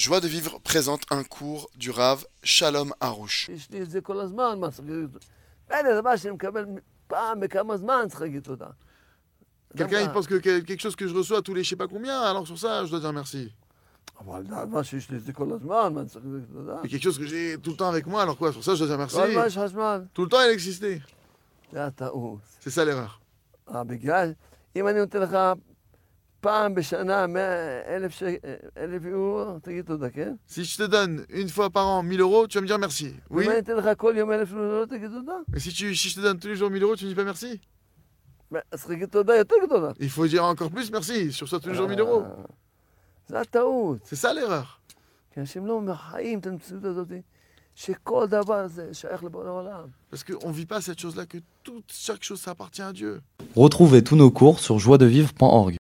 Joie de vivre présente un cours du Rav Shalom Harouche. Quelqu'un pense que quelque chose que je reçois tous les je sais pas combien, alors sur ça je dois dire merci. Et quelque chose que j'ai tout le temps avec moi, alors quoi Sur ça je dois dire merci. Tout le temps elle existait. C'est ça l'erreur. פעם בשנה מאה אלף ש- אלף יורו, תגיד תודה, כן? Si je te donne une fois par an 1000 euros, tu vas me dire merci. Oui. אם אני אתן לך כל יום אלף יורו, תגיד תודה. Mais si, tu, si je te donne tous les jours 1000 euros, tu me dis pas merci. אז צריך להגיד תודה יותר גדולה. Il faut dire encore plus merci. Sur ça, tous les jours 1000 euros. אה, זה הטעות. C'est ça l'erreur. כי אנשים לא חיים את המציאות הזאת, שכל דבר זה שייך לבורא העולם. Parce qu'on ne vit pas cette chose-là, que toute, chaque chose, ça appartient à Dieu. Retrouvez tous nos cours sur joiedevivre.org.